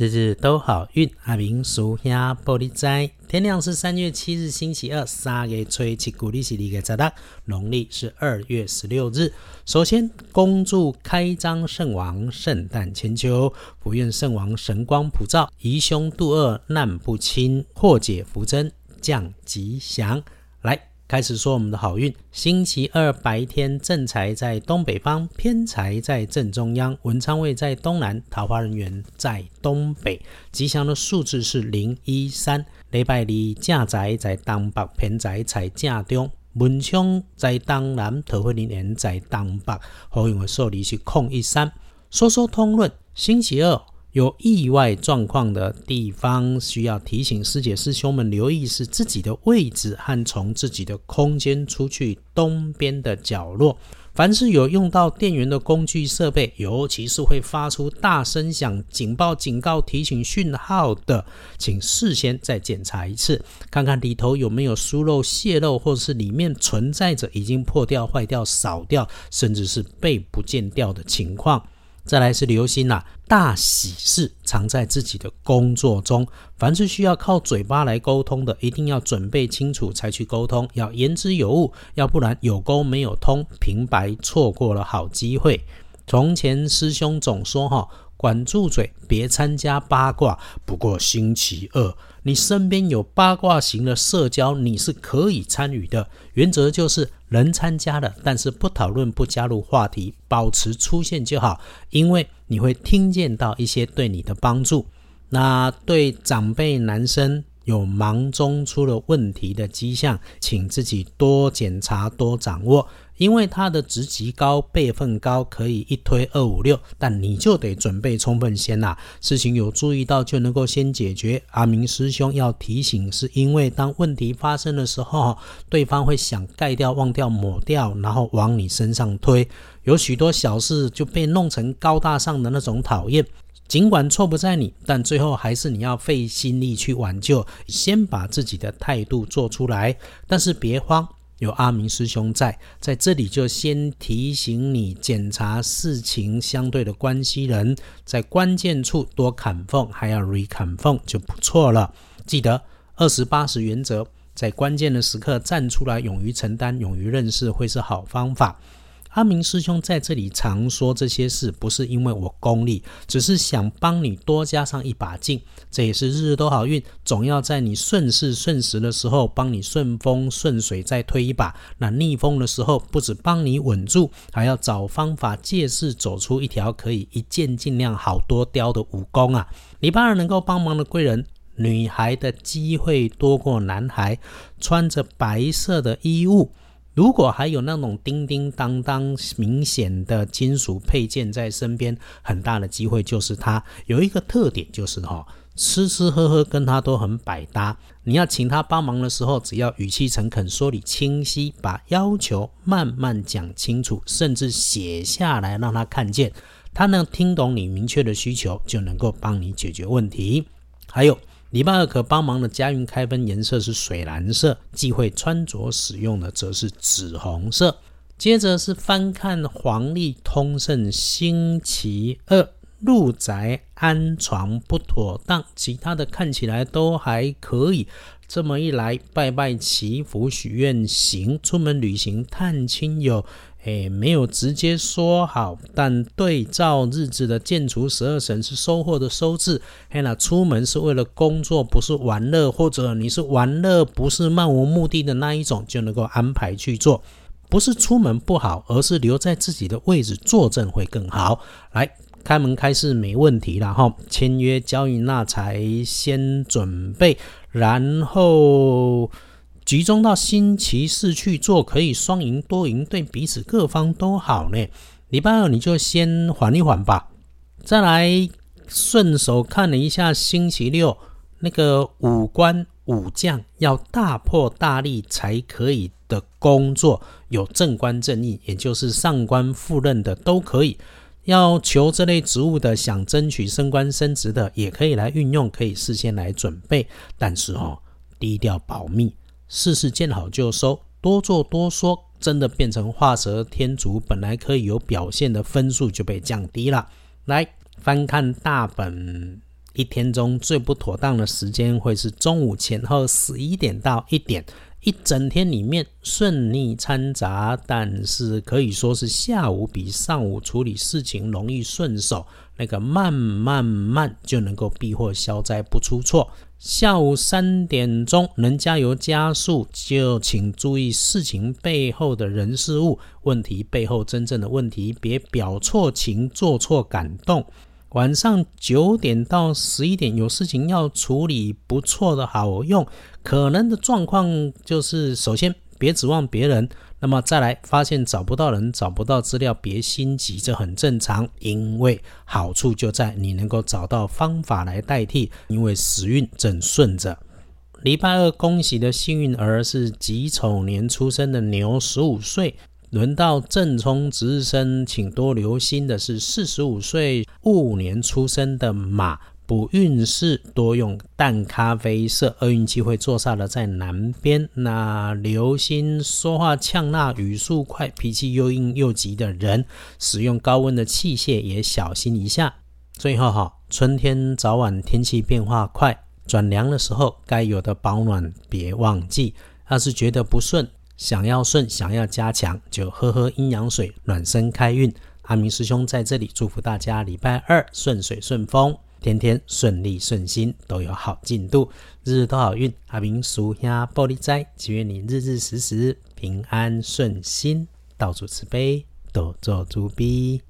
日日都好运，阿明属下玻璃斋。天亮是三月七日，星期二，三月初七，古历是二月十六，农历是二月十六日。首先，恭祝开张圣王圣诞千秋，福愿圣王神光普照，疑凶度恶，难不侵，破解福增，降吉祥。开始说我们的好运。星期二白天正财在东北方，偏财在正中央，文昌位在东南，桃花人员在东北。吉祥的数字是零一三。礼拜二正财在东北，偏财在正中，文昌在东南，桃花人缘在东北。好运的数字是空一三。说说通论，星期二。有意外状况的地方，需要提醒师姐师兄们留意，是自己的位置和从自己的空间出去东边的角落。凡是有用到电源的工具设备，尤其是会发出大声响、警报、警告、提醒讯号的，请事先再检查一次，看看里头有没有疏漏、泄漏，或者是里面存在着已经破掉、坏掉、扫掉，甚至是被不见掉的情况。再来是留心啦，大喜事藏在自己的工作中。凡是需要靠嘴巴来沟通的，一定要准备清楚才去沟通，要言之有物，要不然有沟没有通，平白错过了好机会。从前师兄总说哈。管住嘴，别参加八卦。不过星期二，你身边有八卦型的社交，你是可以参与的。原则就是能参加的，但是不讨论、不加入话题，保持出现就好。因为你会听见到一些对你的帮助。那对长辈男生。有忙中出了问题的迹象，请自己多检查、多掌握。因为他的职级高、辈分高，可以一推二五六，但你就得准备充分先呐。事情有注意到就能够先解决。阿明师兄要提醒，是因为当问题发生的时候，对方会想盖掉、忘掉、抹掉，然后往你身上推。有许多小事就被弄成高大上的那种讨厌。尽管错不在你，但最后还是你要费心力去挽救。先把自己的态度做出来，但是别慌，有阿明师兄在，在这里就先提醒你检查事情相对的关系人，在关键处多砍缝，还要 re 砍缝就不错了。记得二十八十原则，在关键的时刻站出来，勇于承担，勇于认识，会是好方法。阿明师兄在这里常说这些事，不是因为我功利，只是想帮你多加上一把劲。这也是日日都好运，总要在你顺势顺时的时候，帮你顺风顺水再推一把；那逆风的时候，不止帮你稳住，还要找方法借势走出一条可以一剑尽量好多雕的武功啊！礼拜二能够帮忙的贵人，女孩的机会多过男孩，穿着白色的衣物。如果还有那种叮叮当当明显的金属配件在身边，很大的机会就是他有一个特点，就是哈吃吃喝喝跟他都很百搭。你要请他帮忙的时候，只要语气诚恳，说理清晰，把要求慢慢讲清楚，甚至写下来让他看见，他能听懂你明确的需求，就能够帮你解决问题。还有。礼拜二可帮忙的家运开分颜色是水蓝色，忌讳穿着使用的则是紫红色。接着是翻看黄历通胜星期二入宅安床不妥当，其他的看起来都还可以。这么一来，拜拜祈福许愿行，出门旅行探亲友。诶，没有直接说好，但对照日子的建除十二神是收获的收字。嘿，那出门是为了工作，不是玩乐，或者你是玩乐，不是漫无目的的那一种，就能够安排去做。不是出门不好，而是留在自己的位置坐镇会更好。来，开门开市没问题了哈。签约交易那才先准备，然后。集中到新奇事去做，可以双赢多赢，对彼此各方都好呢。礼拜二你就先缓一缓吧。再来顺手看了一下星期六那个武官武将要大破大立才可以的工作，有正官正义，也就是上官赴任的都可以。要求这类职务的，想争取升官升职的，也可以来运用，可以事先来准备。但是哦，低调保密。事事见好就收，多做多说，真的变成画蛇添足，本来可以有表现的分数就被降低了。来翻看大本一天中最不妥当的时间会是中午前后十一点到一点。一整天里面顺利掺杂，但是可以说是下午比上午处理事情容易顺手。那个慢慢慢就能够避祸消灾不出错。下午三点钟能加油加速，就请注意事情背后的人事物问题背后真正的问题，别表错情做错感动。晚上九点到十一点有事情要处理，不错的好用。可能的状况就是，首先别指望别人，那么再来发现找不到人、找不到资料，别心急，这很正常。因为好处就在你能够找到方法来代替，因为时运正顺着。礼拜二恭喜的幸运儿是己丑年出生的牛，十五岁。轮到正冲值日生，请多留心的是四十五岁戊年出生的马，补运势多用淡咖啡色，厄运机会坐煞的在南边。那留心说话呛辣、语速快、脾气又硬又急的人，使用高温的器械也小心一下。最后哈，春天早晚天气变化快，转凉的时候该有的保暖别忘记。要是觉得不顺，想要顺，想要加强，就喝喝阴阳水，暖身开运。阿明师兄在这里祝福大家，礼拜二顺水顺风，天天顺利顺心，都有好进度，日日都好运。阿明属下玻璃斋，祈愿你日日时时平安顺心，到处慈悲，多做诸逼。